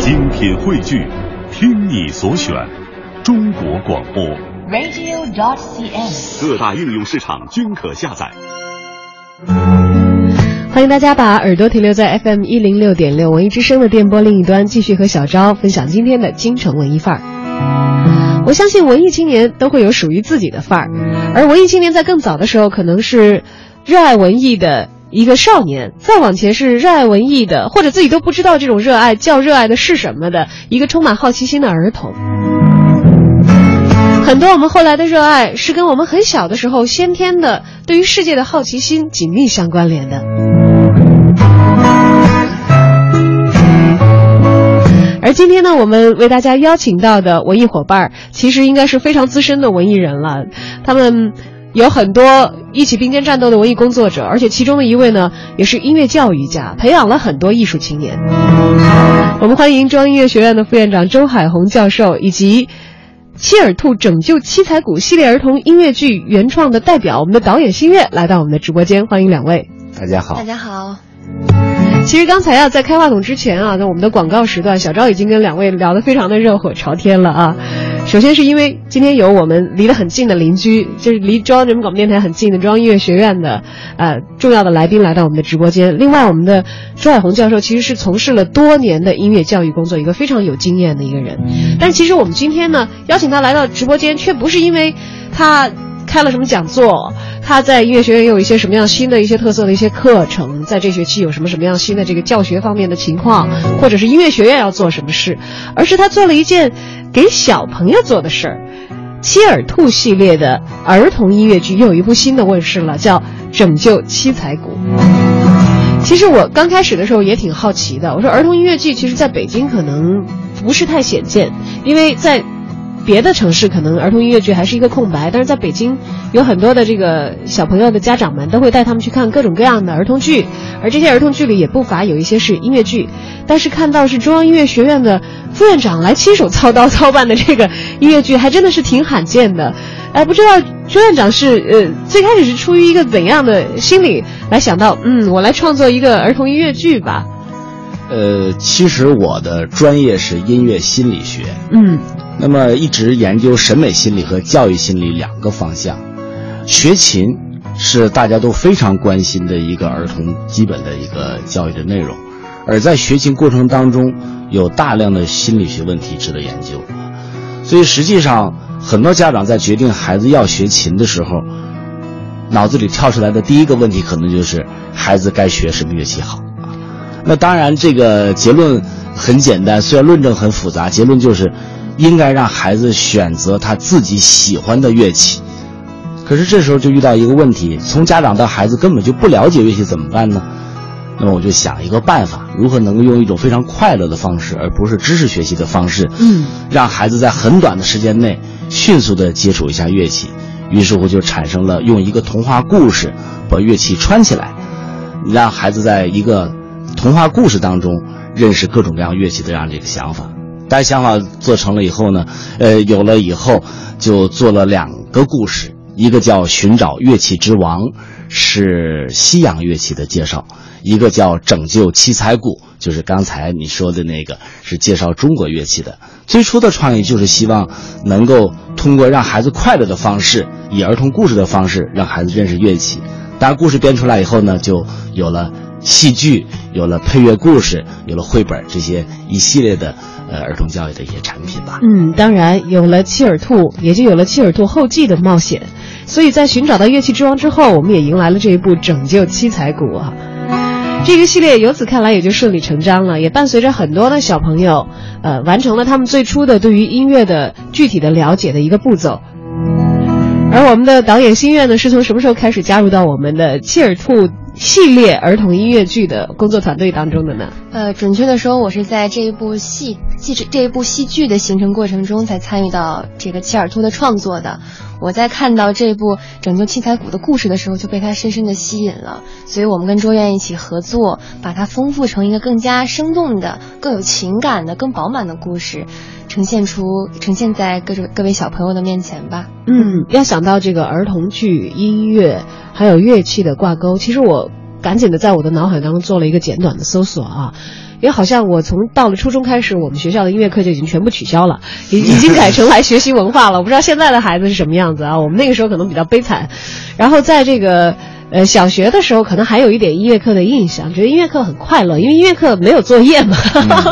精品汇聚，听你所选，中国广播。radio.dot.cn，。各大应用市场均可下载。欢迎大家把耳朵停留在 FM 一零六点六文艺之声的电波另一端，继续和小昭分享今天的京城文艺范儿。我相信文艺青年都会有属于自己的范儿，而文艺青年在更早的时候可能是热爱文艺的一个少年，再往前是热爱文艺的，或者自己都不知道这种热爱叫热爱的是什么的一个充满好奇心的儿童。很多我们后来的热爱是跟我们很小的时候先天的对于世界的好奇心紧密相关联的。而今天呢，我们为大家邀请到的文艺伙伴，其实应该是非常资深的文艺人了。他们有很多一起并肩战斗的文艺工作者，而且其中的一位呢，也是音乐教育家，培养了很多艺术青年。我们欢迎中央音乐学院的副院长周海红教授，以及。切尔兔拯救七彩谷系列儿童音乐剧原创的代表，我们的导演新月来到我们的直播间，欢迎两位。大家好，大家好。其实刚才啊，在开话筒之前啊，在我们的广告时段，小赵已经跟两位聊得非常的热火朝天了啊。首先是因为今天有我们离得很近的邻居，就是离中央人民广播电台很近的中央音乐学院的呃重要的来宾来到我们的直播间。另外，我们的周海红教授其实是从事了多年的音乐教育工作，一个非常有经验的一个人。但其实我们今天呢，邀请他来到直播间，却不是因为他开了什么讲座，他在音乐学院有一些什么样新的一些特色的一些课程，在这学期有什么什么样新的这个教学方面的情况，或者是音乐学院要做什么事，而是他做了一件给小朋友做的事儿。切尔兔系列的儿童音乐剧又有一部新的问世了，叫《拯救七彩谷》。其实我刚开始的时候也挺好奇的，我说儿童音乐剧其实在北京可能不是太显见，因为在别的城市可能儿童音乐剧还是一个空白，但是在北京有很多的这个小朋友的家长们都会带他们去看各种各样的儿童剧，而这些儿童剧里也不乏有一些是音乐剧，但是看到是中央音乐学院的副院长来亲手操刀操办的这个音乐剧，还真的是挺罕见的。哎，不知道朱院长是呃最开始是出于一个怎样的心理来想到，嗯，我来创作一个儿童音乐剧吧？呃，其实我的专业是音乐心理学，嗯，那么一直研究审美心理和教育心理两个方向。学琴是大家都非常关心的一个儿童基本的一个教育的内容，而在学琴过程当中，有大量的心理学问题值得研究。所以实际上，很多家长在决定孩子要学琴的时候，脑子里跳出来的第一个问题可能就是孩子该学什么乐器好。那当然，这个结论很简单，虽然论证很复杂，结论就是应该让孩子选择他自己喜欢的乐器。可是这时候就遇到一个问题，从家长到孩子根本就不了解乐器，怎么办呢？那么我就想一个办法，如何能够用一种非常快乐的方式，而不是知识学习的方式，嗯，让孩子在很短的时间内迅速的接触一下乐器。于是乎就产生了用一个童话故事把乐器串起来，让孩子在一个童话故事当中认识各种各样乐器的这样的一个想法。但想法做成了以后呢，呃，有了以后就做了两个故事，一个叫《寻找乐器之王》，是西洋乐器的介绍；一个叫《拯救七彩谷》，就是刚才你说的那个，是介绍中国乐器的。最初的创意就是希望能够通过让孩子快乐的方式，以儿童故事的方式让孩子认识乐器。当然，故事编出来以后呢，就有了戏剧，有了配乐故事，有了绘本这些一系列的呃儿童教育的一些产品吧。嗯，当然有了切尔兔，也就有了切尔兔后继的冒险。所以在寻找到乐器之王之后，我们也迎来了这一部拯救七彩谷啊。这个系列由此看来也就顺理成章了，也伴随着很多的小朋友，呃，完成了他们最初的对于音乐的具体的了解的一个步骤。而我们的导演心愿呢，是从什么时候开始加入到我们的切尔兔系列儿童音乐剧的工作团队当中的呢？呃，准确的说，我是在这一部戏、这这一部戏剧的形成过程中才参与到这个切尔兔的创作的。我在看到这部拯救七彩谷的故事的时候，就被它深深的吸引了。所以我们跟卓院一起合作，把它丰富成一个更加生动的、更有情感的、更饱满的故事，呈现出呈现在各种各位小朋友的面前吧。嗯，要想到这个儿童剧、音乐还有乐器的挂钩，其实我赶紧的在我的脑海当中做了一个简短的搜索啊，因为好像我从到了初中开始，我们学校的音乐课就已经全部取消了，已已经改成来学习文化了。我不知道现在的孩子是什么样子啊，我们那个时候可能比较悲惨。然后在这个呃小学的时候，可能还有一点音乐课的印象，觉得音乐课很快乐，因为音乐课没有作业嘛。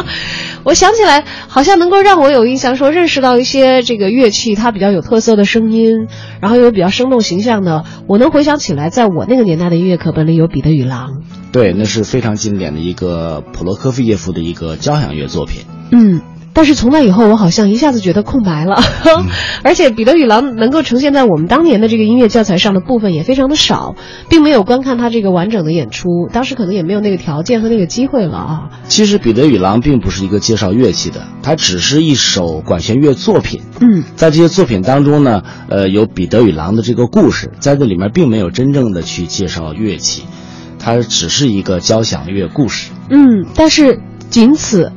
我想起来，好像能够让我有印象，说认识到一些这个乐器，它比较有特色的声音，然后有比较生动形象的。我能回想起来，在我那个年代的音乐课本里有《彼得与狼》。对，那是非常经典的一个普罗科菲耶夫的一个交响乐作品。嗯。但是从那以后，我好像一下子觉得空白了，而且《彼得与狼》能够呈现在我们当年的这个音乐教材上的部分也非常的少，并没有观看他这个完整的演出。当时可能也没有那个条件和那个机会了啊。其实《彼得与狼》并不是一个介绍乐器的，它只是一首管弦乐作品。嗯，在这些作品当中呢，呃，有彼得与狼的这个故事，在这里面并没有真正的去介绍乐器，它只是一个交响乐故事。嗯，但是仅此，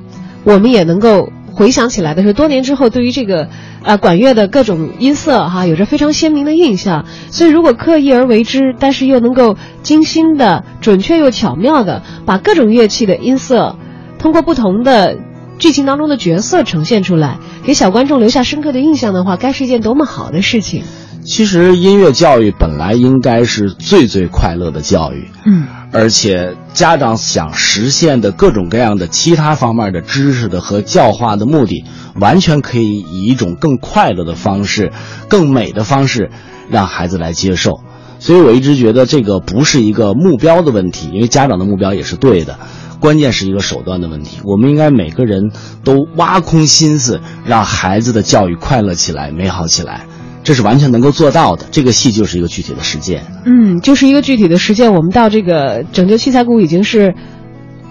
我们也能够。回想起来的时候，多年之后，对于这个，呃，管乐的各种音色哈，有着非常鲜明的印象。所以，如果刻意而为之，但是又能够精心的、准确又巧妙的把各种乐器的音色，通过不同的剧情当中的角色呈现出来，给小观众留下深刻的印象的话，该是一件多么好的事情。其实，音乐教育本来应该是最最快乐的教育。嗯。而且家长想实现的各种各样的其他方面的知识的和教化的目的，完全可以以一种更快乐的方式、更美的方式，让孩子来接受。所以我一直觉得这个不是一个目标的问题，因为家长的目标也是对的，关键是一个手段的问题。我们应该每个人都挖空心思，让孩子的教育快乐起来、美好起来。这是完全能够做到的。这个戏就是一个具体的实践。嗯，就是一个具体的实践。我们到这个拯救七彩谷已经是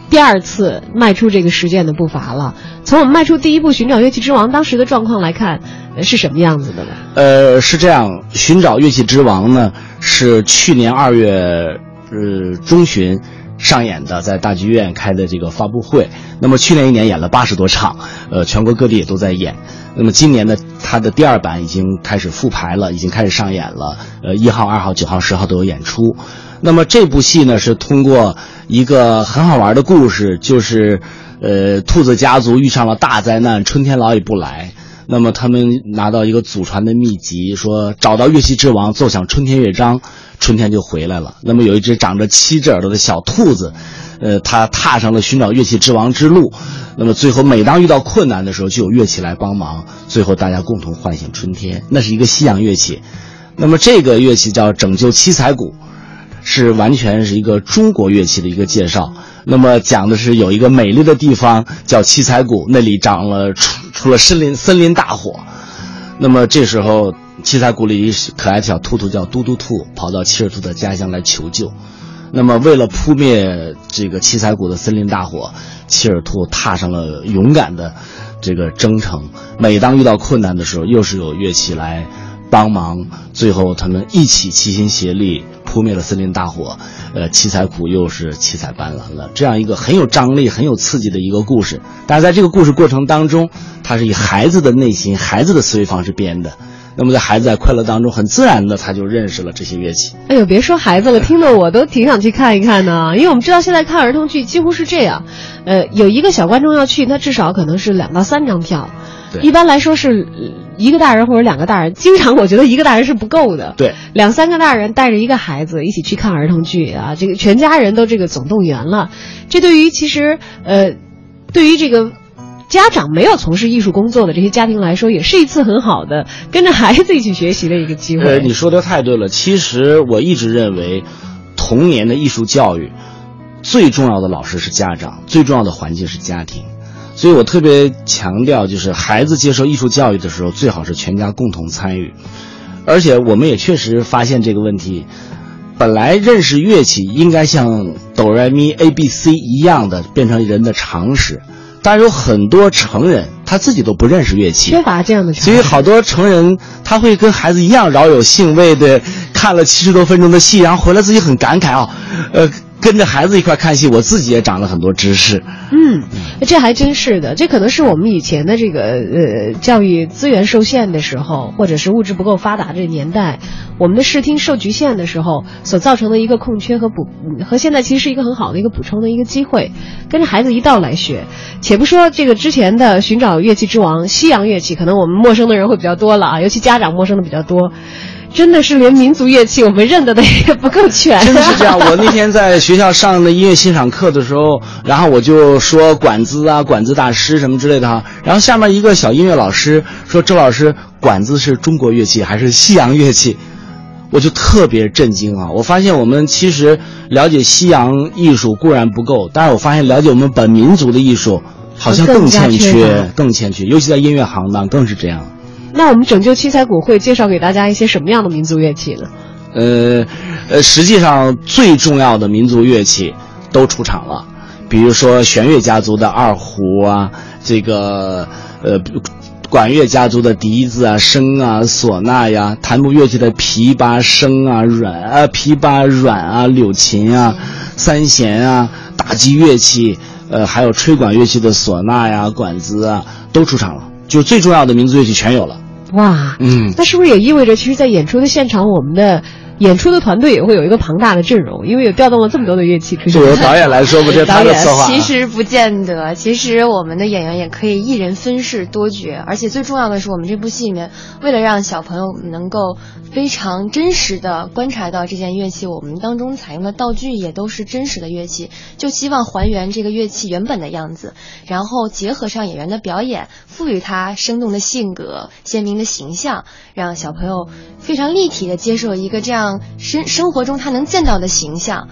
第二次迈出这个实践的步伐了。从我们迈出第一步寻找乐器之王当时的状况来看，是什么样子的呢？呃，是这样，寻找乐器之王呢是去年二月呃中旬上演的，在大剧院开的这个发布会。那么去年一年演了八十多场，呃，全国各地也都在演。那么今年呢，它的第二版已经开始复排了，已经开始上演了。呃，一号、二号、九号、十号都有演出。那么这部戏呢，是通过一个很好玩的故事，就是呃，兔子家族遇上了大灾难，春天老也不来。那么他们拿到一个祖传的秘籍，说找到乐器之王，奏响春天乐章，春天就回来了。那么有一只长着七只耳朵的小兔子。呃，它踏上了寻找乐器之王之路，那么最后每当遇到困难的时候，就有乐器来帮忙，最后大家共同唤醒春天。那是一个西洋乐器，那么这个乐器叫拯救七彩鼓，是完全是一个中国乐器的一个介绍。那么讲的是有一个美丽的地方叫七彩谷，那里长了出出了森林森林大火，那么这时候七彩谷里可爱的小兔兔叫嘟嘟兔，跑到七尔兔的家乡来求救。那么，为了扑灭这个七彩谷的森林大火，七尔兔踏上了勇敢的这个征程。每当遇到困难的时候，又是有乐器来帮忙。最后，他们一起齐心协力扑灭了森林大火。呃，七彩谷又是七彩斑斓了。这样一个很有张力、很有刺激的一个故事。但是在这个故事过程当中，它是以孩子的内心、孩子的思维方式编的。那么在孩子在快乐当中，很自然的他就认识了这些乐器。哎呦，别说孩子了，听得我都挺想去看一看呢。因为我们知道现在看儿童剧几乎是这样，呃，有一个小观众要去，那至少可能是两到三张票。对，一般来说是一个大人或者两个大人。经常我觉得一个大人是不够的。对，两三个大人带着一个孩子一起去看儿童剧啊，这个全家人都这个总动员了。这对于其实呃，对于这个。家长没有从事艺术工作的这些家庭来说，也是一次很好的跟着孩子一起学习的一个机会。呃，你说的太对了。其实我一直认为，童年的艺术教育最重要的老师是家长，最重要的环境是家庭。所以我特别强调，就是孩子接受艺术教育的时候，最好是全家共同参与。而且我们也确实发现这个问题，本来认识乐器应该像哆来咪 A B C 一样的变成人的常识。但是有很多成人他自己都不认识乐器，缺乏这样的。所以好多成人他会跟孩子一样饶有兴味的看了七十多分钟的戏，然后回来自己很感慨啊，呃，跟着孩子一块看戏，我自己也长了很多知识。嗯，这还真是的，这可能是我们以前的这个呃教育资源受限的时候，或者是物质不够发达这个年代，我们的视听受局限的时候所造成的一个空缺和补，和现在其实是一个很好的一个补充的一个机会，跟着孩子一道来学。且不说这个之前的寻找乐器之王西洋乐器，可能我们陌生的人会比较多了啊，尤其家长陌生的比较多。真的是连民族乐器我们认得的也不够全，真的是这样。我那天在学校上的音乐欣赏课的时候，然后我就说管子啊、管子大师什么之类的哈。然后下面一个小音乐老师说：“周老师，管子是中国乐器还是西洋乐器？”我就特别震惊啊！我发现我们其实了解西洋艺术固然不够，但是我发现了解我们本民族的艺术好像更欠缺，更欠缺，尤其在音乐行当更是这样。那我们拯救七彩谷会介绍给大家一些什么样的民族乐器呢？呃，呃，实际上最重要的民族乐器都出场了，比如说弦乐家族的二胡啊，这个呃，管乐家族的笛子啊、笙啊、唢呐呀，弹拨乐器的琵琶、笙啊、阮啊、琵琶、阮啊、柳琴啊、三弦啊，打击乐器，呃，还有吹管乐器的唢呐呀、管子啊，都出场了。就最重要的民族乐器全有了，哇，嗯，那是不是也意味着，其实，在演出的现场，我们的演出的团队也会有一个庞大的阵容，因为有调动了这么多的乐器。就由导演来说，不，这是他的策划。其实不见得，其实我们的演员也可以一人分饰多角，而且最重要的是，我们这部戏里面，为了让小朋友能够。非常真实的观察到这件乐器，我们当中采用的道具也都是真实的乐器，就希望还原这个乐器原本的样子，然后结合上演员的表演，赋予它生动的性格、鲜明的形象，让小朋友非常立体的接受一个这样生生活中他能见到的形象，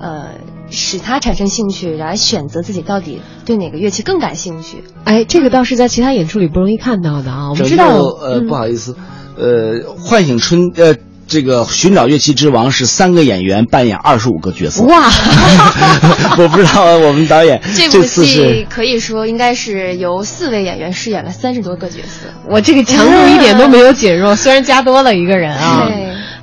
呃，使他产生兴趣，来选择自己到底对哪个乐器更感兴趣。哎，这个倒是在其他演出里不容易看到的啊。我们知道，呃，不好意思。呃，唤醒春，呃，这个寻找乐器之王是三个演员扮演二十五个角色。哇，我不知道我们导演这部戏可以说应该是由四位演员饰演了三十多个角色。我这个强度一点都没有减弱，虽然加多了一个人啊。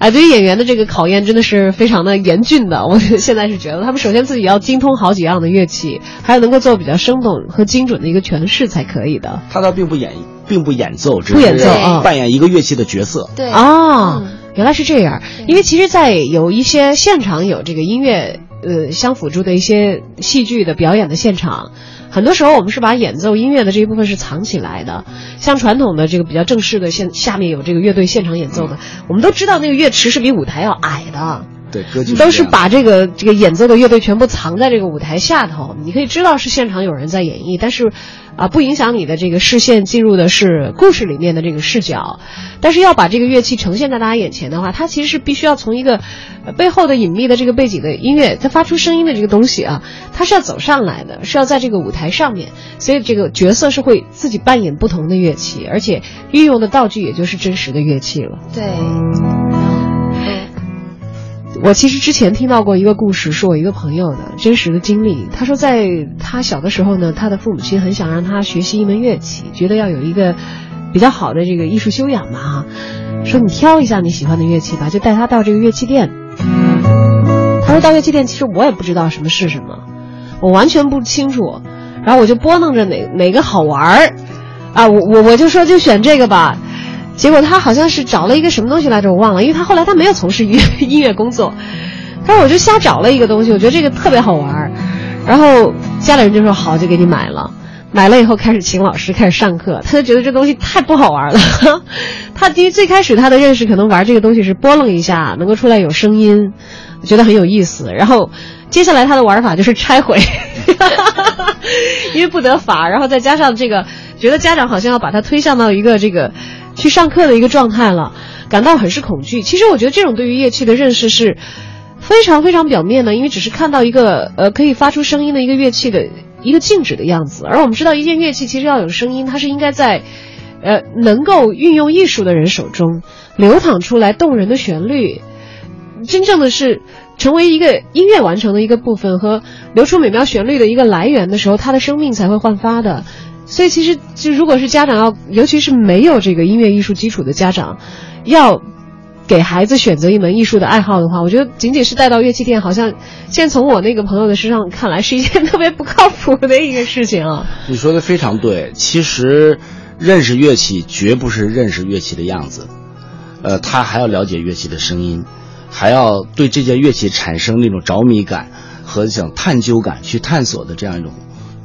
哎，对于演员的这个考验真的是非常的严峻的。我 现在是觉得他们首先自己要精通好几样的乐器，还要能够做比较生动和精准的一个诠释才可以的。他倒并不演。并不演奏，不演奏啊，扮演一个乐器的角色。对啊，原来是这样。因为其实，在有一些现场有这个音乐呃相辅助的一些戏剧的表演的现场，很多时候我们是把演奏音乐的这一部分是藏起来的。像传统的这个比较正式的现下面有这个乐队现场演奏的，我们都知道那个乐池是比舞台要矮的。对，歌剧都是把这个这个演奏的乐队全部藏在这个舞台下头，你可以知道是现场有人在演绎，但是，啊，不影响你的这个视线进入的是故事里面的这个视角。但是要把这个乐器呈现在大家眼前的话，它其实是必须要从一个背后的隐秘的这个背景的音乐，它发出声音的这个东西啊，它是要走上来的，是要在这个舞台上面，所以这个角色是会自己扮演不同的乐器，而且运用的道具也就是真实的乐器了。对。我其实之前听到过一个故事，是我一个朋友的真实的经历。他说，在他小的时候呢，他的父母亲很想让他学习一门乐器，觉得要有一个比较好的这个艺术修养嘛，哈。说你挑一下你喜欢的乐器吧，就带他到这个乐器店。他说到乐器店，其实我也不知道什么是什么，我完全不清楚。然后我就拨弄着哪哪个好玩儿，啊，我我我就说就选这个吧。结果他好像是找了一个什么东西来着，我忘了，因为他后来他没有从事音 音乐工作。他说我就瞎找了一个东西，我觉得这个特别好玩儿然后家里人就说好，就给你买了。买了以后开始请老师开始上课，他就觉得这东西太不好玩了。他第一最开始他的认识可能玩这个东西是拨弄一下能够出来有声音，觉得很有意思。然后接下来他的玩法就是拆毁，因为不得法。然后再加上这个，觉得家长好像要把他推向到一个这个。去上课的一个状态了，感到很是恐惧。其实我觉得这种对于乐器的认识是非常非常表面的，因为只是看到一个呃可以发出声音的一个乐器的一个静止的样子。而我们知道，一件乐器其实要有声音，它是应该在呃能够运用艺术的人手中流淌出来动人的旋律，真正的是成为一个音乐完成的一个部分和流出美妙旋律的一个来源的时候，它的生命才会焕发的。所以，其实就如果是家长要，尤其是没有这个音乐艺术基础的家长，要给孩子选择一门艺术的爱好的话，我觉得仅仅是带到乐器店，好像现在从我那个朋友的身上看来是一件特别不靠谱的一个事情啊。你说的非常对，其实认识乐器绝不是认识乐器的样子，呃，他还要了解乐器的声音，还要对这件乐器产生那种着迷感和想探究感，去探索的这样一种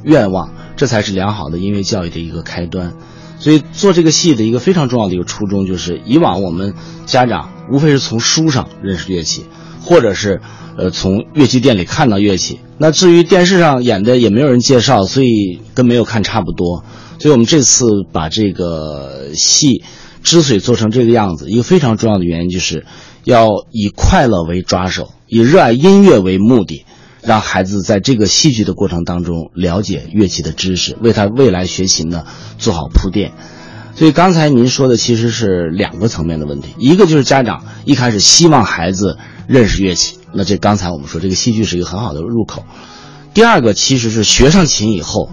愿望，这才是良好的音乐教育的一个开端。所以做这个戏的一个非常重要的一个初衷，就是以往我们家长无非是从书上认识乐器，或者是呃从乐器店里看到乐器。那至于电视上演的也没有人介绍，所以跟没有看差不多。所以我们这次把这个戏之所以做成这个样子，一个非常重要的原因就是要以快乐为抓手，以热爱音乐为目的。让孩子在这个戏剧的过程当中了解乐器的知识，为他未来学琴呢做好铺垫。所以刚才您说的其实是两个层面的问题，一个就是家长一开始希望孩子认识乐器，那这刚才我们说这个戏剧是一个很好的入口。第二个其实是学上琴以后，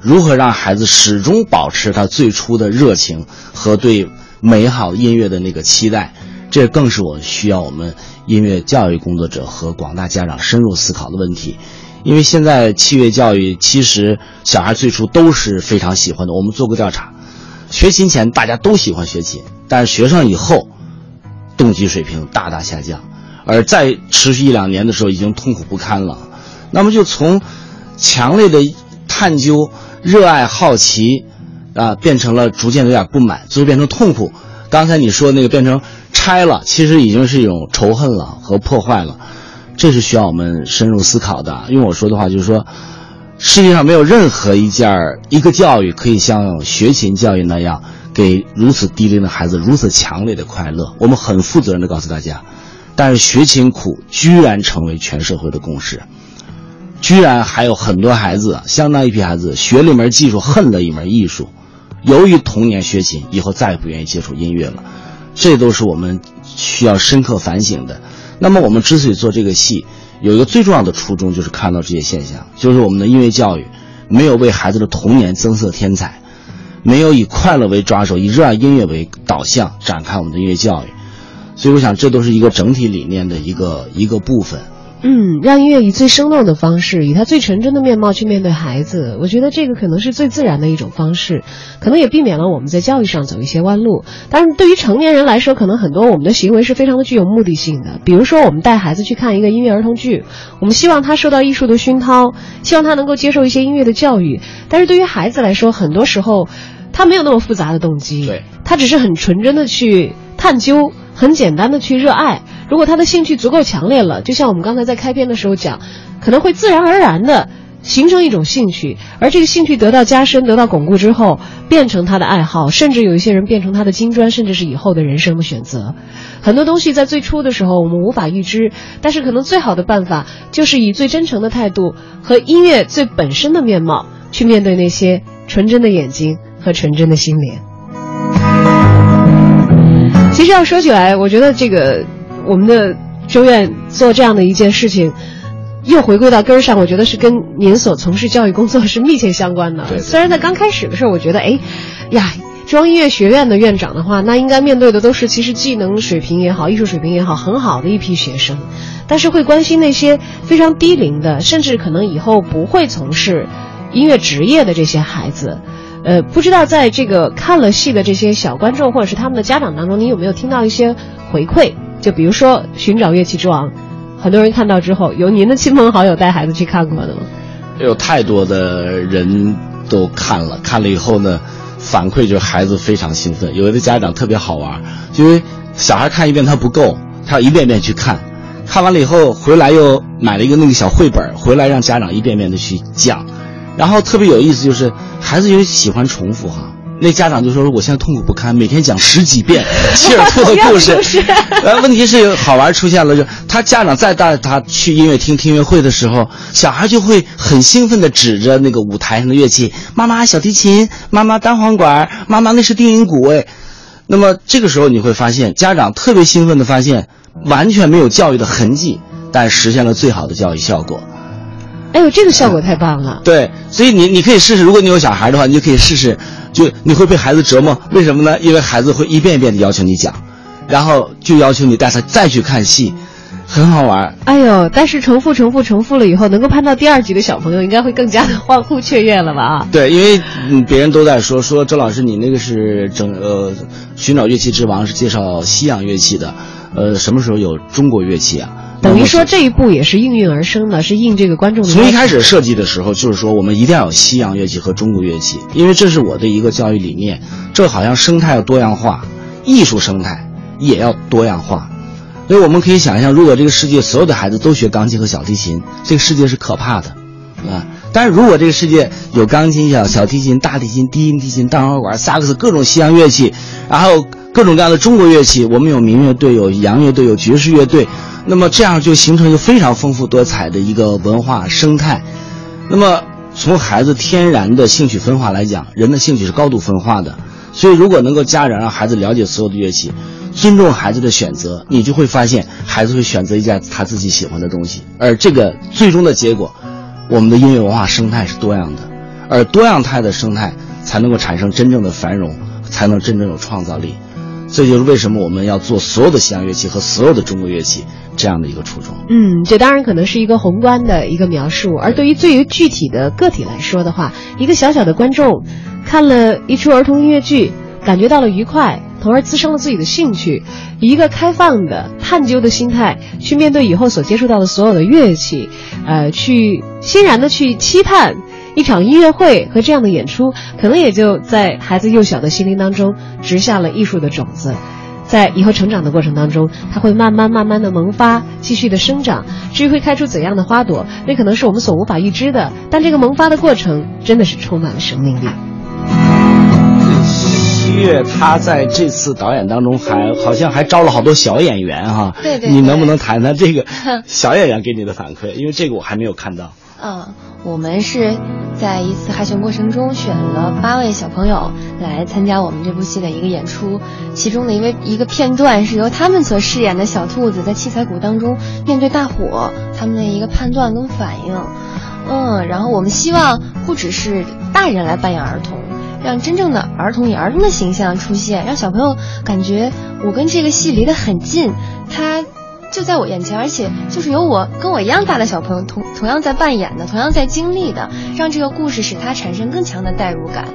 如何让孩子始终保持他最初的热情和对美好音乐的那个期待。这更是我需要我们音乐教育工作者和广大家长深入思考的问题，因为现在器乐教育其实小孩最初都是非常喜欢的。我们做过调查，学琴前大家都喜欢学琴，但是学上以后，动机水平大大下降，而再持续一两年的时候已经痛苦不堪了。那么就从强烈的探究、热爱、好奇，啊，变成了逐渐有点不满，最后变成痛苦。刚才你说那个变成。拆了，其实已经是一种仇恨了和破坏了，这是需要我们深入思考的。用我说的话就是说，世界上没有任何一件一个教育可以像学琴教育那样，给如此低龄的孩子如此强烈的快乐。我们很负责任的告诉大家，但是学琴苦居然成为全社会的共识，居然还有很多孩子，相当一批孩子学了一门技术，恨了一门艺术，由于童年学琴，以后再也不愿意接触音乐了。这都是我们需要深刻反省的。那么，我们之所以做这个戏，有一个最重要的初衷，就是看到这些现象，就是我们的音乐教育没有为孩子的童年增色添彩，没有以快乐为抓手，以热爱音乐为导向展开我们的音乐教育。所以，我想这都是一个整体理念的一个一个部分。嗯，让音乐以最生动的方式，以他最纯真的面貌去面对孩子，我觉得这个可能是最自然的一种方式，可能也避免了我们在教育上走一些弯路。但是对于成年人来说，可能很多我们的行为是非常的具有目的性的。比如说，我们带孩子去看一个音乐儿童剧，我们希望他受到艺术的熏陶，希望他能够接受一些音乐的教育。但是对于孩子来说，很多时候他没有那么复杂的动机，对他只是很纯真的去探究，很简单的去热爱。如果他的兴趣足够强烈了，就像我们刚才在开篇的时候讲，可能会自然而然的形成一种兴趣，而这个兴趣得到加深、得到巩固之后，变成他的爱好，甚至有一些人变成他的金砖，甚至是以后的人生的选择。很多东西在最初的时候我们无法预知，但是可能最好的办法就是以最真诚的态度和音乐最本身的面貌去面对那些纯真的眼睛和纯真的心灵。其实要说起来，我觉得这个。我们的中院做这样的一件事情，又回归到根儿上，我觉得是跟您所从事教育工作是密切相关的。虽然在刚开始的时候，我觉得，哎，呀，中央音乐学院的院长的话，那应该面对的都是其实技能水平也好，艺术水平也好，很好的一批学生，但是会关心那些非常低龄的，甚至可能以后不会从事音乐职业的这些孩子。呃，不知道在这个看了戏的这些小观众或者是他们的家长当中，你有没有听到一些回馈？就比如说《寻找乐器之王》，很多人看到之后，有您的亲朋好友带孩子去看过的吗？有太多的人都看了，看了以后呢，反馈就是孩子非常兴奋。有的家长特别好玩，因为小孩看一遍他不够，他要一遍遍去看，看完了以后回来又买了一个那个小绘本，回来让家长一遍遍的去讲。然后特别有意思就是孩子因为喜欢重复哈。那家长就说：“我现在痛苦不堪，每天讲十几遍 切尔图的故事。呃，问题是好玩出现了，就他家长再带他去音乐厅听音乐会的时候，小孩就会很兴奋地指着那个舞台上的乐器：妈妈小提琴，妈妈单簧管，妈妈那是定音鼓。哎，那么这个时候你会发现，家长特别兴奋地发现，完全没有教育的痕迹，但实现了最好的教育效果。哎呦，这个效果太棒了！对，所以你你可以试试，如果你有小孩的话，你就可以试试。”就你会被孩子折磨，为什么呢？因为孩子会一遍一遍的要求你讲，然后就要求你带他再去看戏，很好玩。哎呦，但是重复、重复、重复了以后，能够攀到第二级的小朋友，应该会更加的欢呼雀跃了吧？啊，对，因为嗯，别人都在说说周老师，你那个是整呃寻找乐器之王是介绍西洋乐器的，呃，什么时候有中国乐器啊？等于说这一步也是应运而生的，是应这个观众的。从一开始设计的时候，就是说我们一定要有西洋乐器和中国乐器，因为这是我的一个教育理念。这好像生态要多样化，艺术生态也要多样化。所以我们可以想象，如果这个世界所有的孩子都学钢琴和小提琴，这个世界是可怕的，啊！但是如果这个世界有钢琴、小小提琴、大提琴、低音提琴、大簧管、萨克斯各种西洋乐器，然后各种各样的中国乐器，我们有民乐队、有洋乐队、有爵士乐队。那么这样就形成一个非常丰富多彩的一个文化生态。那么从孩子天然的兴趣分化来讲，人的兴趣是高度分化的。所以如果能够家长让孩子了解所有的乐器，尊重孩子的选择，你就会发现孩子会选择一件他自己喜欢的东西。而这个最终的结果，我们的音乐文化生态是多样的，而多样态的生态才能够产生真正的繁荣，才能真正有创造力。这就是为什么我们要做所有的西洋乐器和所有的中国乐器这样的一个初衷。嗯，这当然可能是一个宏观的一个描述，而对于最于具体的个体来说的话，一个小小的观众看了一出儿童音乐剧，感觉到了愉快，从而滋生了自己的兴趣，以一个开放的探究的心态去面对以后所接触到的所有的乐器，呃，去欣然的去期盼。一场音乐会和这样的演出，可能也就在孩子幼小的心灵当中植下了艺术的种子，在以后成长的过程当中，它会慢慢慢慢的萌发，继续的生长。至于会开出怎样的花朵，那可能是我们所无法预知的。但这个萌发的过程真的是充满了生命力。七月他在这次导演当中还好像还招了好多小演员哈，对对，你能不能谈谈这个 小演员给你的反馈？因为这个我还没有看到。嗯，我们是在一次海选过程中选了八位小朋友来参加我们这部戏的一个演出，其中的一位一个片段是由他们所饰演的小兔子在七彩谷当中面对大火，他们的一个判断跟反应。嗯，然后我们希望不只是大人来扮演儿童，让真正的儿童以儿童的形象出现，让小朋友感觉我跟这个戏离得很近，他。就在我眼前，而且就是有我跟我一样大的小朋友同同样在扮演的，同样在经历的，让这个故事使他产生更强的代入感。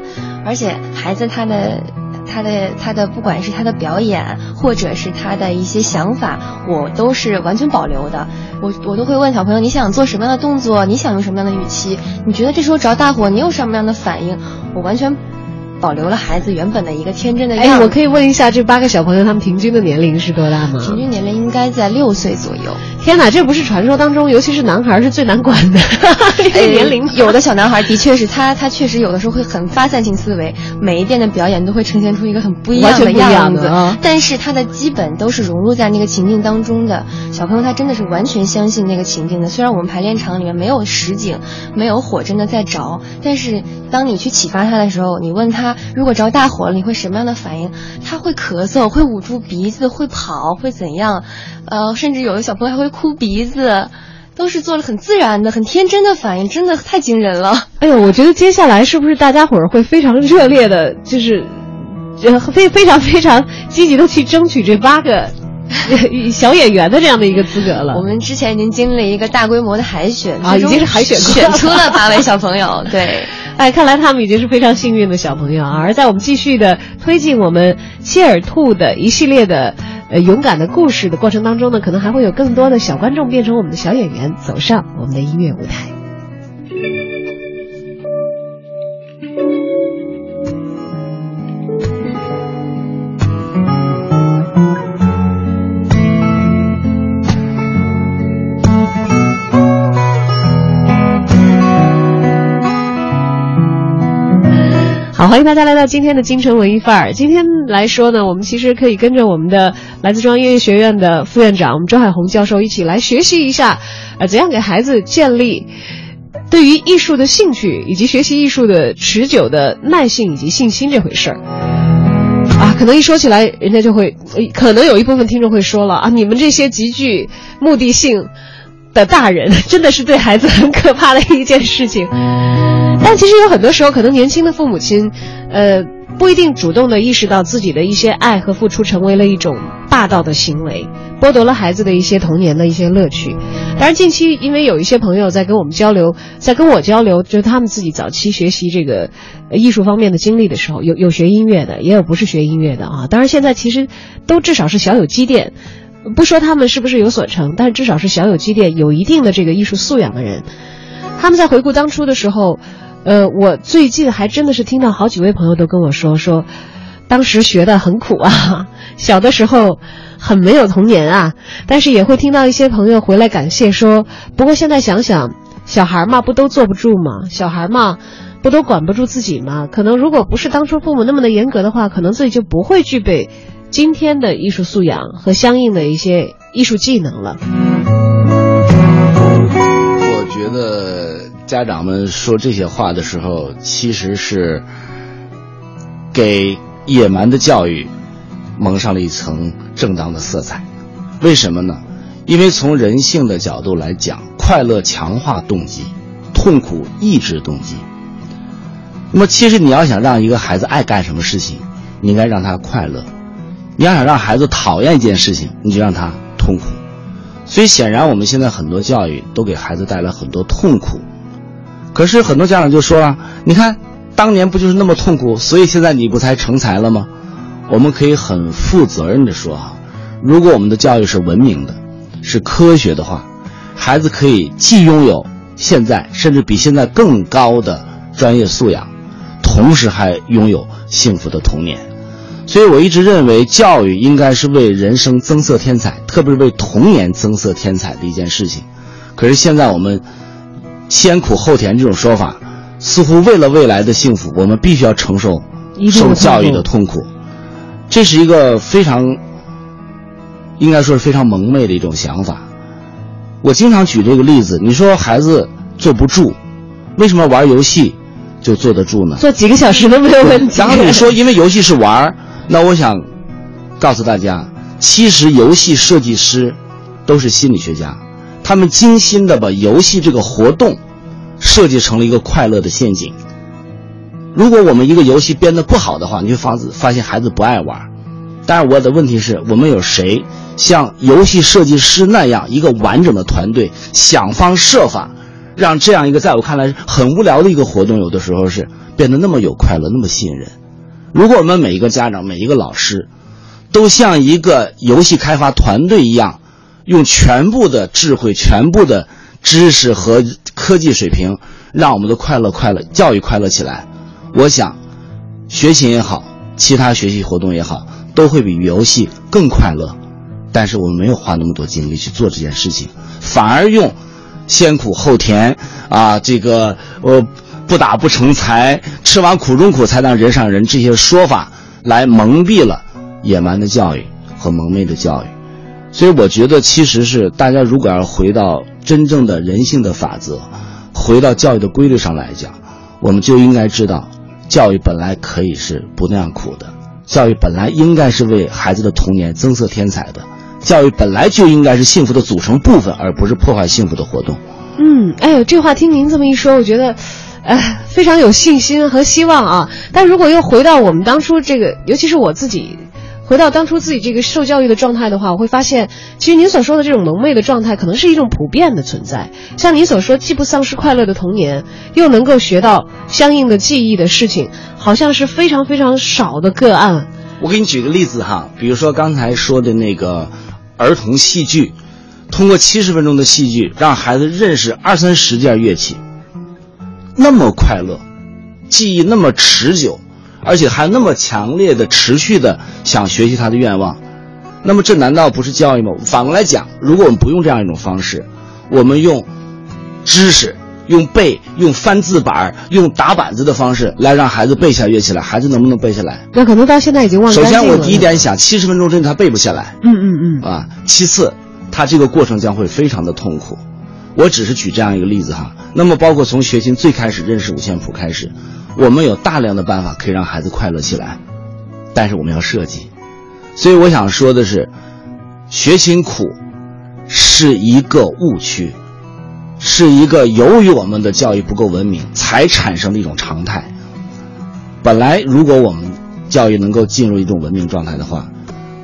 而且孩子他的他的他的不管是他的表演，或者是他的一些想法，我都是完全保留的。我我都会问小朋友，你想做什么样的动作？你想用什么样的语气？你觉得这时候着大火，你有什么样的反应？我完全。保留了孩子原本的一个天真的样子。哎，我可以问一下，这八个小朋友他们平均的年龄是多大吗？平均年龄应该在六岁左右。天哪，这不是传说当中，尤其是男孩是最难管的 这年龄。有的小男孩的确是他，他确实有的时候会很发散性思维，每一遍的表演都会呈现出一个很不一样的样子。但是他的基本都是融入在那个情境当中的。小朋友他真的是完全相信那个情境的。虽然我们排练场里面没有实景，没有火真的在着，但是当你去启发他的时候，你问他如果着大火了，你会什么样的反应？他会咳嗽，会捂住鼻子，会跑，会怎样？呃，甚至有的小朋友还会哭鼻子，都是做了很自然的、很天真的反应，真的太惊人了。哎呦，我觉得接下来是不是大家伙儿会非常热烈的，就是呃非非常非常积极的去争取这八个 小演员的这样的一个资格了？我们之前已经经历了一个大规模的海选啊，已经是海选选出了八位小朋友，对。哎，看来他们已经是非常幸运的小朋友啊！而在我们继续的推进我们切尔兔的一系列的呃勇敢的故事的过程当中呢，可能还会有更多的小观众变成我们的小演员，走上我们的音乐舞台。欢迎大家来到今天的京城文艺范儿。今天来说呢，我们其实可以跟着我们的来自中央音乐学院的副院长，我们周海红教授一起来学习一下，呃，怎样给孩子建立对于艺术的兴趣，以及学习艺术的持久的耐性以及信心这回事儿。啊，可能一说起来，人家就会，可能有一部分听众会说了啊，你们这些极具目的性的大人，真的是对孩子很可怕的一件事情。但其实有很多时候，可能年轻的父母亲，呃，不一定主动的意识到自己的一些爱和付出成为了一种霸道的行为，剥夺了孩子的一些童年的一些乐趣。当然，近期因为有一些朋友在跟我们交流，在跟我交流，就是他们自己早期学习这个艺术方面的经历的时候，有有学音乐的，也有不是学音乐的啊。当然，现在其实都至少是小有积淀。不说他们是不是有所成，但至少是小有积淀、有一定的这个艺术素养的人。他们在回顾当初的时候，呃，我最近还真的是听到好几位朋友都跟我说说，当时学的很苦啊，小的时候很没有童年啊。但是也会听到一些朋友回来感谢说，不过现在想想，小孩嘛不都坐不住吗？小孩嘛不都管不住自己吗？可能如果不是当初父母那么的严格的话，可能自己就不会具备。今天的艺术素养和相应的一些艺术技能了。我觉得家长们说这些话的时候，其实是给野蛮的教育蒙上了一层正当的色彩。为什么呢？因为从人性的角度来讲，快乐强化动机，痛苦抑制动机。那么，其实你要想让一个孩子爱干什么事情，你应该让他快乐。你要想让孩子讨厌一件事情，你就让他痛苦。所以显然，我们现在很多教育都给孩子带来很多痛苦。可是很多家长就说了：“你看，当年不就是那么痛苦，所以现在你不才成才了吗？”我们可以很负责任的说啊，如果我们的教育是文明的、是科学的话，孩子可以既拥有现在甚至比现在更高的专业素养，同时还拥有幸福的童年。所以，我一直认为，教育应该是为人生增色添彩，特别是为童年增色添彩的一件事情。可是现在我们先苦后甜这种说法，似乎为了未来的幸福，我们必须要承受受教育的痛苦。这是一个非常应该说是非常蒙昧的一种想法。我经常举这个例子，你说孩子坐不住，为什么玩游戏就坐得住呢？坐几个小时都没有问题。然后你说，因为游戏是玩。那我想告诉大家，其实游戏设计师都是心理学家，他们精心的把游戏这个活动设计成了一个快乐的陷阱。如果我们一个游戏编得不好的话，你就发发现孩子不爱玩。但是我的问题是我们有谁像游戏设计师那样一个完整的团队，想方设法让这样一个在我看来很无聊的一个活动，有的时候是变得那么有快乐，那么吸引人。如果我们每一个家长、每一个老师，都像一个游戏开发团队一样，用全部的智慧、全部的知识和科技水平，让我们的快乐、快乐教育快乐起来，我想，学琴也好，其他学习活动也好，都会比游戏更快乐。但是我们没有花那么多精力去做这件事情，反而用先苦后甜啊，这个呃。不打不成才，吃完苦中苦才当人上人。这些说法来蒙蔽了野蛮的教育和蒙昧的教育，所以我觉得，其实是大家如果要回到真正的人性的法则，回到教育的规律上来讲，我们就应该知道，教育本来可以是不那样苦的，教育本来应该是为孩子的童年增色添彩的，教育本来就应该是幸福的组成部分，而不是破坏幸福的活动。嗯，哎呦，这话听您这么一说，我觉得。哎，非常有信心和希望啊！但如果又回到我们当初这个，尤其是我自己，回到当初自己这个受教育的状态的话，我会发现，其实您所说的这种蒙昧的状态，可能是一种普遍的存在。像您所说，既不丧失快乐的童年，又能够学到相应的记忆的事情，好像是非常非常少的个案。我给你举个例子哈，比如说刚才说的那个儿童戏剧，通过七十分钟的戏剧，让孩子认识二三十件乐器。那么快乐，记忆那么持久，而且还那么强烈的持续的想学习他的愿望，那么这难道不是教育吗？反过来讲，如果我们不用这样一种方式，我们用知识、用背、用翻字板、用打板子的方式来让孩子背下乐器来，孩子能不能背下来？那可能到现在已经忘了。首先，我第一点想，七十分钟之内他背不下来。嗯嗯嗯。啊，其次，他这个过程将会非常的痛苦。我只是举这样一个例子哈，那么包括从学琴最开始认识五线谱开始，我们有大量的办法可以让孩子快乐起来，但是我们要设计，所以我想说的是，学琴苦是一个误区，是一个由于我们的教育不够文明才产生的一种常态。本来如果我们教育能够进入一种文明状态的话，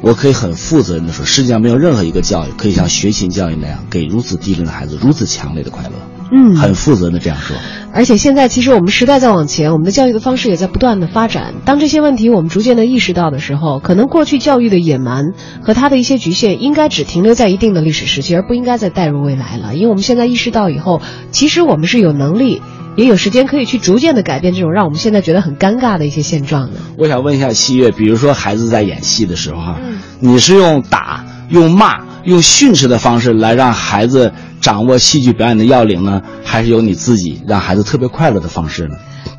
我可以很负责任的说，世界上没有任何一个教育可以像学前教育那样给如此低龄的孩子如此强烈的快乐。嗯，很负责任的这样说。而且现在其实我们时代在往前，我们的教育的方式也在不断的发展。当这些问题我们逐渐的意识到的时候，可能过去教育的野蛮和它的一些局限，应该只停留在一定的历史时期，而不应该再带入未来了。因为我们现在意识到以后，其实我们是有能力，也有时间可以去逐渐的改变这种让我们现在觉得很尴尬的一些现状呢。我想问一下西月，比如说孩子在演戏的时候哈，你是用打、用骂、用训斥的方式来让孩子？掌握戏剧表演的要领呢，还是有你自己让孩子特别快乐的方式呢？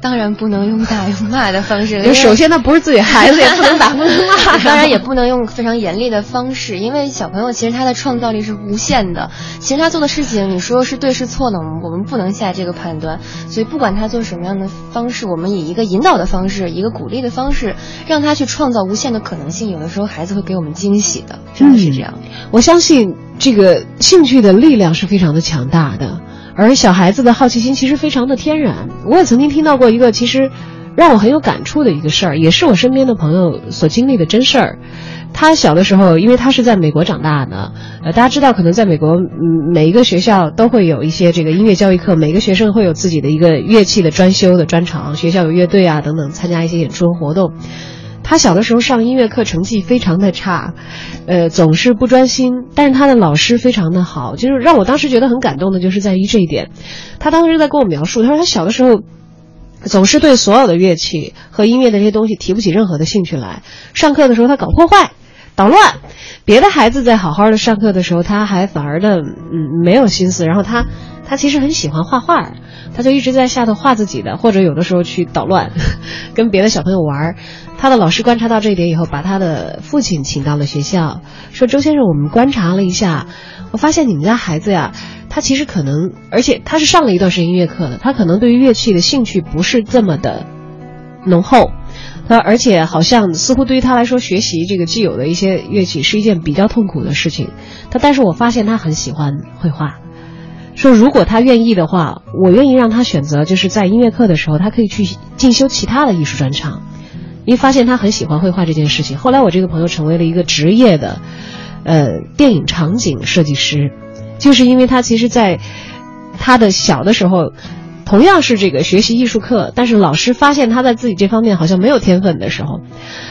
当然不能用打用骂的方式。首先，他不是自己孩子，也不能打不能骂。当然，也不能用非常严厉的方式，因为小朋友其实他的创造力是无限的。其实他做的事情，你说是对是错呢？我们不能下这个判断。所以，不管他做什么样的方式，我们以一个引导的方式，一个鼓励的方式，让他去创造无限的可能性。有的时候，孩子会给我们惊喜的，真的是这样。我相信这个兴趣的力量是非常的强大的。而小孩子的好奇心其实非常的天然。我也曾经听到过一个其实让我很有感触的一个事儿，也是我身边的朋友所经历的真事儿。他小的时候，因为他是在美国长大的，呃，大家知道，可能在美国，嗯，每一个学校都会有一些这个音乐教育课，每个学生会有自己的一个乐器的专修的专长，学校有乐队啊等等，参加一些演出活动。他小的时候上音乐课成绩非常的差，呃，总是不专心。但是他的老师非常的好，就是让我当时觉得很感动的，就是在于这一点。他当时在跟我描述，他说他小的时候，总是对所有的乐器和音乐的这些东西提不起任何的兴趣来。上课的时候他搞破坏、捣乱，别的孩子在好好的上课的时候，他还反而的嗯没有心思。然后他他其实很喜欢画画，他就一直在下头画自己的，或者有的时候去捣乱，跟别的小朋友玩。他的老师观察到这一点以后，把他的父亲请到了学校，说：“周先生，我们观察了一下，我发现你们家孩子呀，他其实可能，而且他是上了一段时间音乐课的，他可能对于乐器的兴趣不是这么的浓厚，他而且好像似乎对于他来说，学习这个既有的一些乐器是一件比较痛苦的事情。他，但是我发现他很喜欢绘画，说如果他愿意的话，我愿意让他选择，就是在音乐课的时候，他可以去进修其他的艺术专长。”因为发现他很喜欢绘画这件事情，后来我这个朋友成为了一个职业的，呃，电影场景设计师，就是因为他其实，在他的小的时候，同样是这个学习艺术课，但是老师发现他在自己这方面好像没有天分的时候，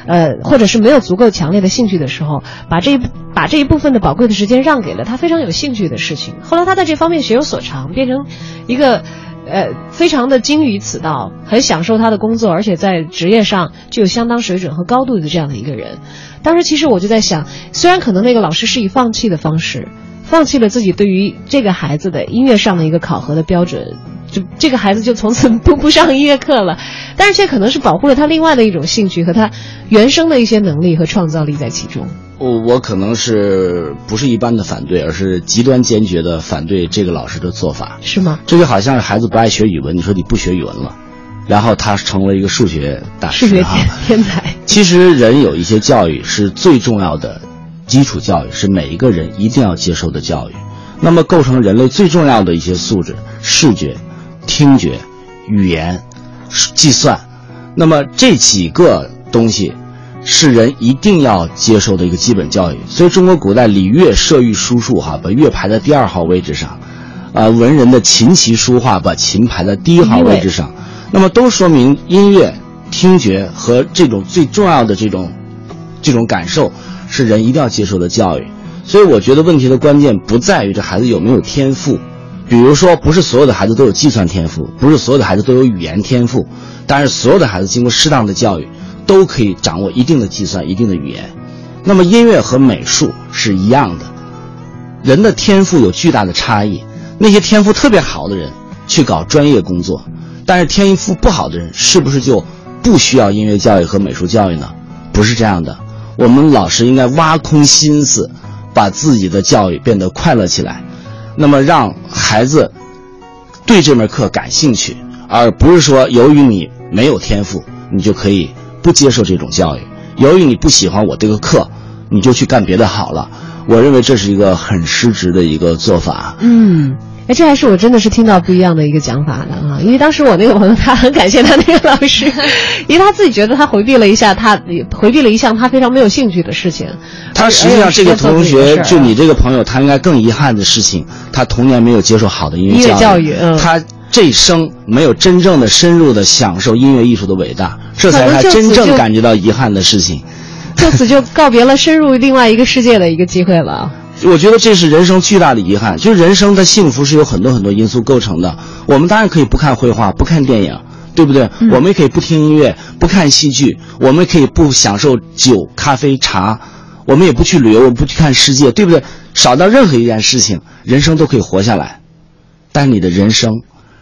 呃，或者是没有足够强烈的兴趣的时候，把这一把这一部分的宝贵的时间让给了他非常有兴趣的事情。后来他在这方面学有所长，变成一个。呃，非常的精于此道，很享受他的工作，而且在职业上具有相当水准和高度的这样的一个人。当时其实我就在想，虽然可能那个老师是以放弃的方式，放弃了自己对于这个孩子的音乐上的一个考核的标准，就这个孩子就从此都不上音乐课了，但是却可能是保护了他另外的一种兴趣和他原生的一些能力和创造力在其中。我我可能是不是一般的反对，而是极端坚决的反对这个老师的做法，是吗？这就好像是孩子不爱学语文，你说你不学语文了，然后他成为一个数学大师，数学天天才。其实人有一些教育是最重要的基础教育，是每一个人一定要接受的教育。那么构成人类最重要的一些素质：视觉、听觉、语言、计算。那么这几个东西。是人一定要接受的一个基本教育，所以中国古代礼乐射御书数哈，把乐排在第二号位置上，啊，文人的琴棋书画把琴排在第一号位置上，那么都说明音乐、听觉和这种最重要的这种，这种感受是人一定要接受的教育。所以我觉得问题的关键不在于这孩子有没有天赋，比如说不是所有的孩子都有计算天赋，不是所有的孩子都有语言天赋，但是所有的孩子经过适当的教育。都可以掌握一定的计算、一定的语言。那么音乐和美术是一样的，人的天赋有巨大的差异。那些天赋特别好的人去搞专业工作，但是天赋不好的人是不是就不需要音乐教育和美术教育呢？不是这样的。我们老师应该挖空心思，把自己的教育变得快乐起来，那么让孩子对这门课感兴趣，而不是说由于你没有天赋，你就可以。不接受这种教育，由于你不喜欢我这个课，你就去干别的好了。我认为这是一个很失职的一个做法。嗯，哎，这还是我真的是听到不一样的一个讲法的啊！因为当时我那个朋友他很感谢他那个老师，因为他自己觉得他回避了一下他回避了一项他非常没有兴趣的事情。他实际上这个同学就你这个朋友，他应该更遗憾的事情，他童年没有接受好的音乐教育，他这一生没有真正的深入的享受音乐艺术的伟大，这才是他真正感觉到遗憾的事情。就此就告别了深入另外一个世界的一个机会了。我觉得这是人生巨大的遗憾。就是人生的幸福是有很多很多因素构成的。我们当然可以不看绘画，不看电影，对不对？我们也可以不听音乐，不看戏剧，我们可以不享受酒、咖啡、茶，我们也不去旅游，我不去看世界，对不对？少到任何一件事情，人生都可以活下来。但你的人生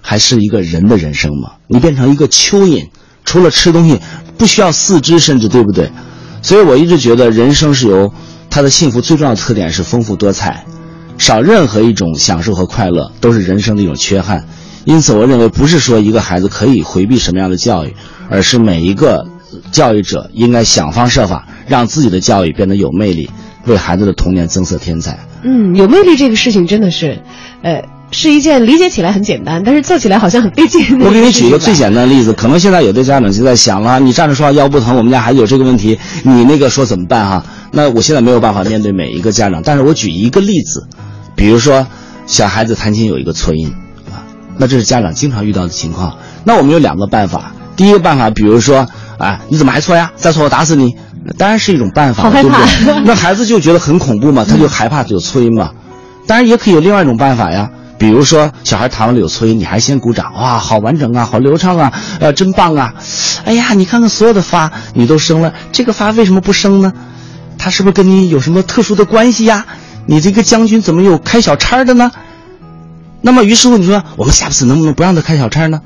还是一个人的人生吗？你变成一个蚯蚓，除了吃东西，不需要四肢，甚至对不对？所以我一直觉得人生是由。他的幸福最重要的特点是丰富多彩，少任何一种享受和快乐都是人生的一种缺憾。因此，我认为不是说一个孩子可以回避什么样的教育，而是每一个教育者应该想方设法让自己的教育变得有魅力，为孩子的童年增色添彩。嗯，有魅力这个事情真的是，呃。是一件理解起来很简单，但是做起来好像很费劲。我给你举一个最简单的例子，可能现在有的家长就在想了：你站着说话腰不疼，我们家孩子有这个问题，你那个说怎么办哈？那我现在没有办法面对每一个家长，但是我举一个例子，比如说小孩子弹琴有一个错音，啊，那这是家长经常遇到的情况。那我们有两个办法，第一个办法，比如说啊，你怎么还错呀？再错我打死你，当然是一种办法，对不对？那孩子就觉得很恐怖嘛，他就害怕有错音嘛。当然也可以有另外一种办法呀。比如说，小孩弹完了有错音，你还先鼓掌，哇，好完整啊，好流畅啊，呃，真棒啊！哎呀，你看看所有的发你都升了，这个发为什么不升呢？他是不是跟你有什么特殊的关系呀？你这个将军怎么有开小差的呢？那么，于是乎你说，我们下次能不能不让他开小差呢？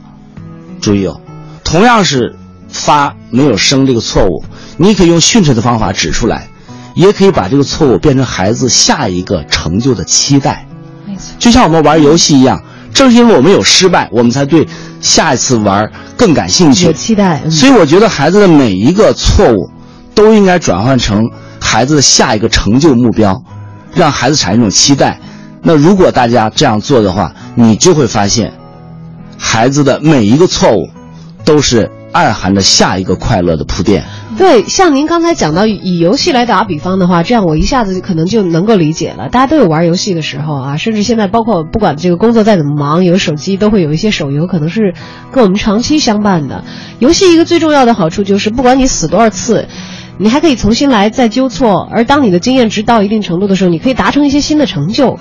注意哦，同样是发没有生这个错误，你可以用训斥的方法指出来，也可以把这个错误变成孩子下一个成就的期待。没错就像我们玩游戏一样，正是因为我们有失败，我们才对下一次玩更感兴趣、有期待。所以我觉得孩子的每一个错误，都应该转换成孩子的下一个成就目标，让孩子产生一种期待。那如果大家这样做的话，你就会发现，孩子的每一个错误，都是暗含着下一个快乐的铺垫。对，像您刚才讲到以游戏来打比方的话，这样我一下子可能就能够理解了。大家都有玩游戏的时候啊，甚至现在包括不管这个工作再怎么忙，有手机都会有一些手游，可能是跟我们长期相伴的。游戏一个最重要的好处就是，不管你死多少次，你还可以重新来再纠错。而当你的经验值到一定程度的时候，你可以达成一些新的成就。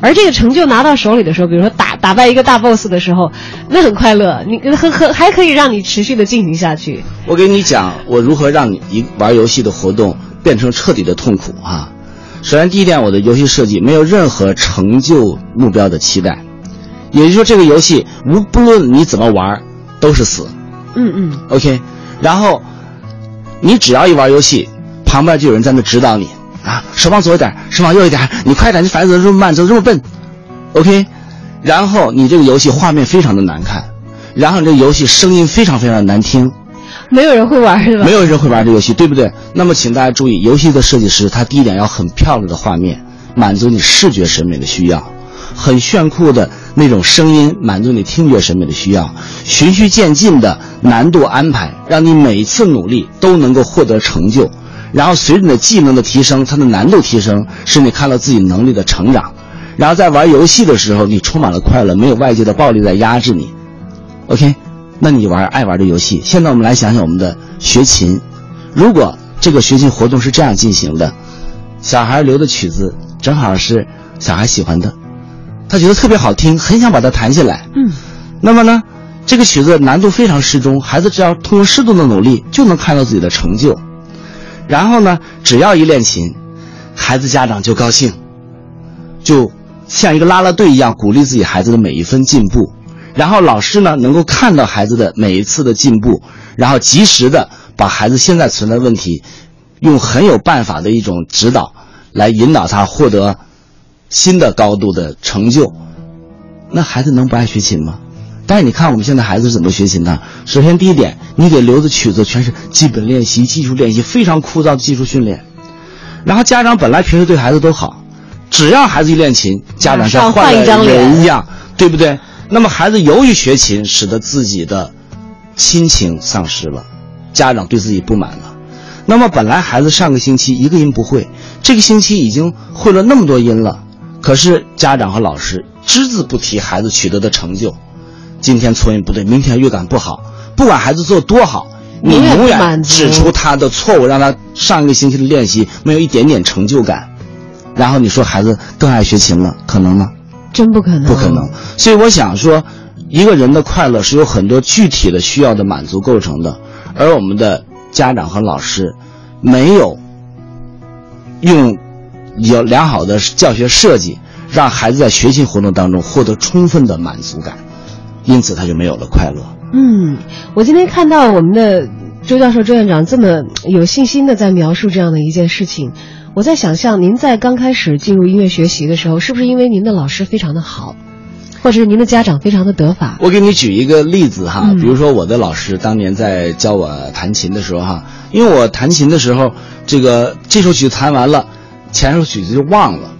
而这个成就拿到手里的时候，比如说打打败一个大 boss 的时候，那很快乐，你很很还可以让你持续的进行下去。我给你讲，我如何让你一玩游戏的活动变成彻底的痛苦啊！首先，第一点，我的游戏设计没有任何成就目标的期待，也就是说，这个游戏无不论你怎么玩，都是死。嗯嗯。OK，然后你只要一玩游戏，旁边就有人在那指导你。啊，手往左一点，手往右一点，你快点，你反应怎么这么慢，怎么这么笨？OK，然后你这个游戏画面非常的难看，然后你这个游戏声音非常非常的难听，没有人会玩是吧？没有人会玩这游戏，对不对？那么请大家注意，游戏的设计师他第一点要很漂亮的画面，满足你视觉审美的需要；很炫酷的那种声音，满足你听觉审美的需要；循序渐进的难度安排，让你每一次努力都能够获得成就。然后随着你的技能的提升，它的难度提升，使你看到自己能力的成长。然后在玩游戏的时候，你充满了快乐，没有外界的暴力在压制你。OK，那你玩爱玩的游戏。现在我们来想想我们的学琴，如果这个学琴活动是这样进行的，小孩留的曲子正好是小孩喜欢的，他觉得特别好听，很想把它弹下来。嗯，那么呢，这个曲子难度非常适中，孩子只要通过适度的努力，就能看到自己的成就。然后呢，只要一练琴，孩子家长就高兴，就像一个拉拉队一样鼓励自己孩子的每一分进步。然后老师呢，能够看到孩子的每一次的进步，然后及时的把孩子现在存在的问题，用很有办法的一种指导，来引导他获得新的高度的成就。那孩子能不爱学琴吗？但是你看我们现在孩子怎么学琴的？首先第一点，你给留的曲子全是基本练习、技术练习，非常枯燥的技术训练。然后家长本来平时对孩子都好，只要孩子一练琴，家长像换了人一样，对不对？那么孩子由于学琴，使得自己的亲情丧失了，家长对自己不满了。那么本来孩子上个星期一个音不会，这个星期已经会了那么多音了，可是家长和老师只字不提孩子取得的成就。今天错音不对，明天乐感不好，不管孩子做多好，你永远指出他的错误，让他上一个星期的练习没有一点点成就感，然后你说孩子更爱学琴了，可能吗？真不可能，不可能。所以我想说，一个人的快乐是由很多具体的需要的满足构成的，而我们的家长和老师没有用有良好的教学设计，让孩子在学习活动当中获得充分的满足感，因此他就没有了快乐。嗯，我今天看到我们的周教授、周院长这么有信心的在描述这样的一件事情，我在想象您在刚开始进入音乐学习的时候，是不是因为您的老师非常的好，或者是您的家长非常的得法？我给你举一个例子哈，嗯比如说我的老师当年在教我弹琴的时候哈，因为我弹琴的时候，这个这首曲子弹完了，前首曲子就忘了，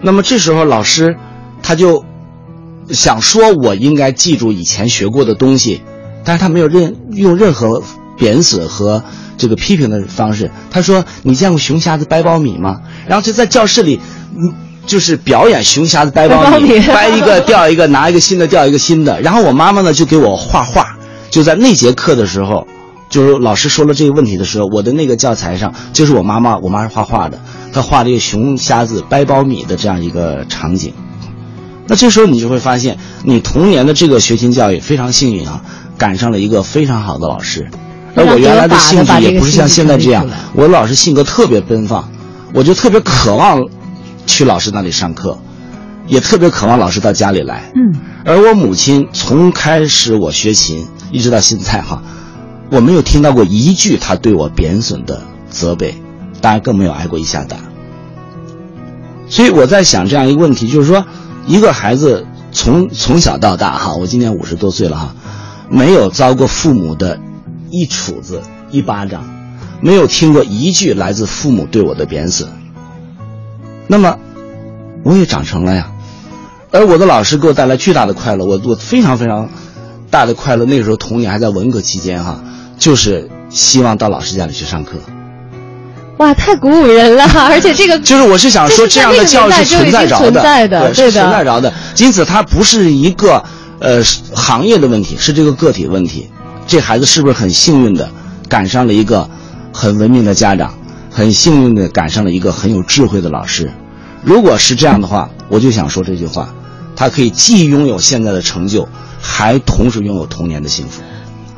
那么这时候老师他就想说我应该记住以前学过的东西，但是他没有任用任何贬损和这个批评的方式。他说：“你见过熊瞎子掰苞米吗？”然后就在教室里，嗯，就是表演熊瞎子掰苞米，掰苞米掰一个掉一个，拿一个新的掉一个新的。然后我妈妈呢就给我画画，就在那节课的时候。就是老师说了这个问题的时候，我的那个教材上就是我妈妈，我妈是画画的，她画了一个熊瞎子掰苞米的这样一个场景。那这时候你就会发现，你童年的这个学琴教育非常幸运啊，赶上了一个非常好的老师。而我原来的兴趣也不是像现在这样，我的老师性格特别奔放，我就特别渴望去老师那里上课，也特别渴望老师到家里来。嗯，而我母亲从开始我学琴一直到现在哈，我没有听到过一句他对我贬损的责备，当然更没有挨过一下打。所以我在想这样一个问题，就是说，一个孩子从从小到大哈，我今年五十多岁了哈，没有遭过父母的一杵子、一巴掌，没有听过一句来自父母对我的贬损，那么我也长成了呀。而我的老师给我带来巨大的快乐，我我非常非常大的快乐。那个时候童年还在文革期间哈，就是希望到老师家里去上课。哇，太鼓舞人了！而且这个 就是我是想说，这样的教育是存在着存在的，对，是存在着的。因此，它不是一个呃行业的问题，是这个个体的问题。这孩子是不是很幸运的赶上了一个很文明的家长，很幸运的赶上了一个很有智慧的老师？如果是这样的话，我就想说这句话：他可以既拥有现在的成就，还同时拥有童年的幸福。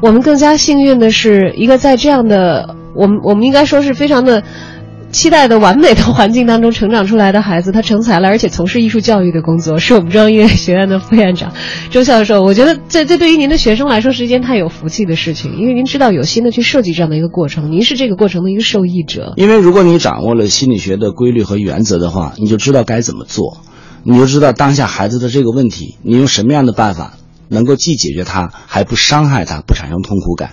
我们更加幸运的是，一个在这样的我们我们应该说是非常的期待的完美的环境当中成长出来的孩子，他成才了，而且从事艺术教育的工作，是我们中央音乐学院的副院长周教授。我觉得这这对于您的学生来说是一件太有福气的事情，因为您知道有心的去设计这样的一个过程，您是这个过程的一个受益者。因为如果你掌握了心理学的规律和原则的话，你就知道该怎么做，你就知道当下孩子的这个问题，你用什么样的办法能够既解决他，还不伤害他，不产生痛苦感。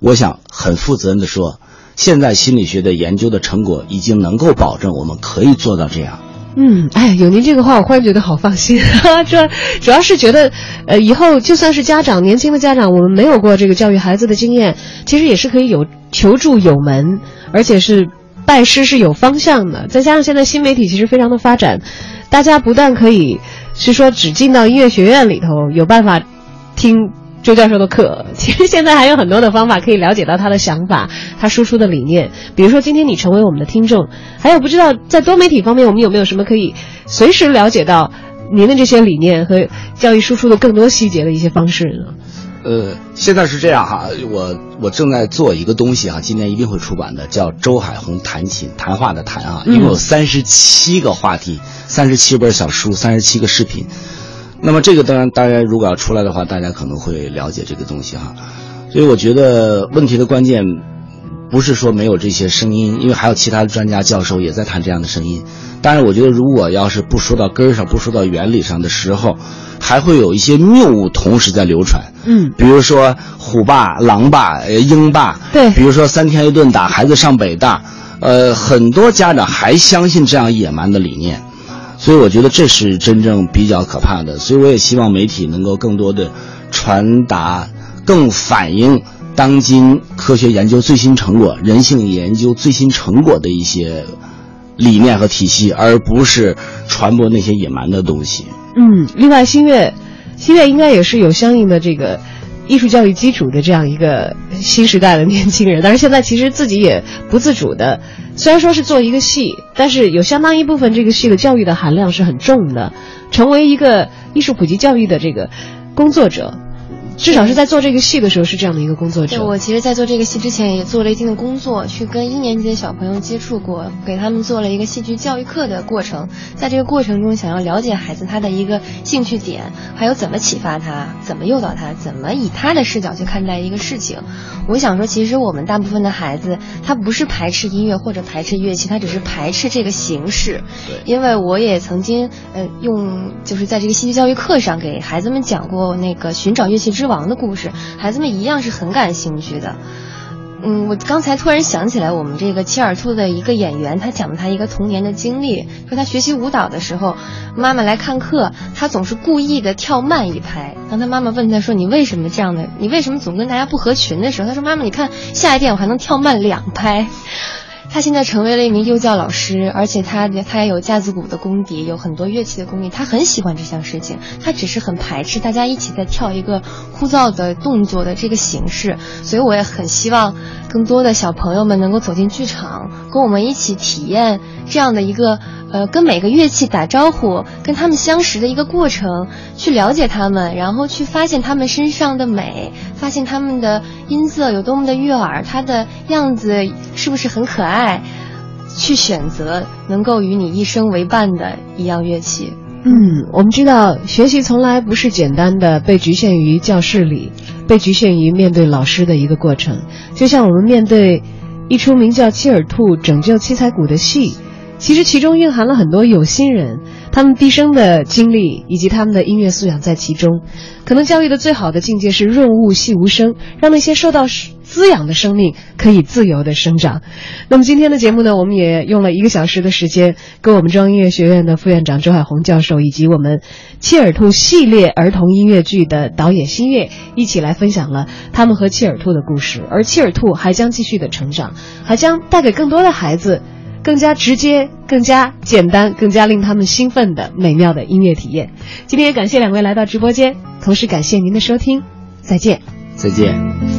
我想很负责任的说，现在心理学的研究的成果已经能够保证我们可以做到这样。嗯，哎，有您这个话，我忽然觉得好放心。主主要是觉得，呃，以后就算是家长，年轻的家长，我们没有过这个教育孩子的经验，其实也是可以有求助有门，而且是拜师是有方向的。再加上现在新媒体其实非常的发展，大家不但可以是说只进到音乐学院里头有办法听。周教授的课，其实现在还有很多的方法可以了解到他的想法，他输出的理念。比如说，今天你成为我们的听众，还有不知道在多媒体方面，我们有没有什么可以随时了解到您的这些理念和教育输出的更多细节的一些方式呢？呃，现在是这样哈，我我正在做一个东西哈，今年一定会出版的，叫周海红弹琴，谈话的谈啊，一共有三十七个话题，三十七本小书，三十七个视频。那么这个当然，当然如果要出来的话，大家可能会了解这个东西哈。所以我觉得问题的关键不是说没有这些声音，因为还有其他的专家教授也在谈这样的声音。但是，我觉得如果要是不说到根儿上，不说到原理上的时候，还会有一些谬误同时在流传。嗯，比如说虎爸、狼爸、呃鹰爸，对，比如说三天一顿打孩子上北大，呃，很多家长还相信这样野蛮的理念。所以我觉得这是真正比较可怕的。所以我也希望媒体能够更多的传达，更反映当今科学研究最新成果、人性研究最新成果的一些理念和体系，而不是传播那些野蛮的东西。嗯，另外，新月，新月应该也是有相应的这个。艺术教育基础的这样一个新时代的年轻人，但是现在其实自己也不自主的，虽然说是做一个戏，但是有相当一部分这个戏的教育的含量是很重的，成为一个艺术普及教育的这个工作者。至少是在做这个戏的时候是这样的一个工作者。对，我其实，在做这个戏之前也做了一定的工作，去跟一年级的小朋友接触过，给他们做了一个戏剧教育课的过程。在这个过程中，想要了解孩子他的一个兴趣点，还有怎么启发他，怎么诱导他，怎么以他的视角去看待一个事情。我想说，其实我们大部分的孩子，他不是排斥音乐或者排斥乐器，他只是排斥这个形式。对。因为我也曾经，呃，用就是在这个戏剧教育课上给孩子们讲过那个寻找乐器之。王的故事，孩子们一样是很感兴趣的。嗯，我刚才突然想起来，我们这个切尔兔的一个演员，他讲了他一个童年的经历，说他学习舞蹈的时候，妈妈来看课，他总是故意的跳慢一拍。当他妈妈问他说：“你为什么这样的？你为什么总跟大家不合群的时候？”他说：“妈妈，你看下一遍我还能跳慢两拍。”他现在成为了一名幼教老师，而且他他也有架子鼓的功底，有很多乐器的功底。他很喜欢这项事情，他只是很排斥大家一起在跳一个枯燥的动作的这个形式。所以我也很希望更多的小朋友们能够走进剧场，跟我们一起体验这样的一个呃，跟每个乐器打招呼，跟他们相识的一个过程，去了解他们，然后去发现他们身上的美，发现他们的音色有多么的悦耳，他的样子是不是很可爱。去选择能够与你一生为伴的一样乐器。嗯，我们知道学习从来不是简单的被局限于教室里，被局限于面对老师的一个过程。就像我们面对一出名叫《切尔兔拯救七彩谷》的戏，其实其中蕴含了很多有心人，他们毕生的经历以及他们的音乐素养在其中。可能教育的最好的境界是润物细无声，让那些受到。滋养的生命可以自由的生长。那么今天的节目呢，我们也用了一个小时的时间，跟我们中央音乐学院的副院长周海红教授，以及我们切尔兔系列儿童音乐剧的导演新月一起来分享了他们和切尔兔的故事。而切尔兔还将继续的成长，还将带给更多的孩子更加直接、更加简单、更加令他们兴奋的美妙的音乐体验。今天也感谢两位来到直播间，同时感谢您的收听，再见，再见。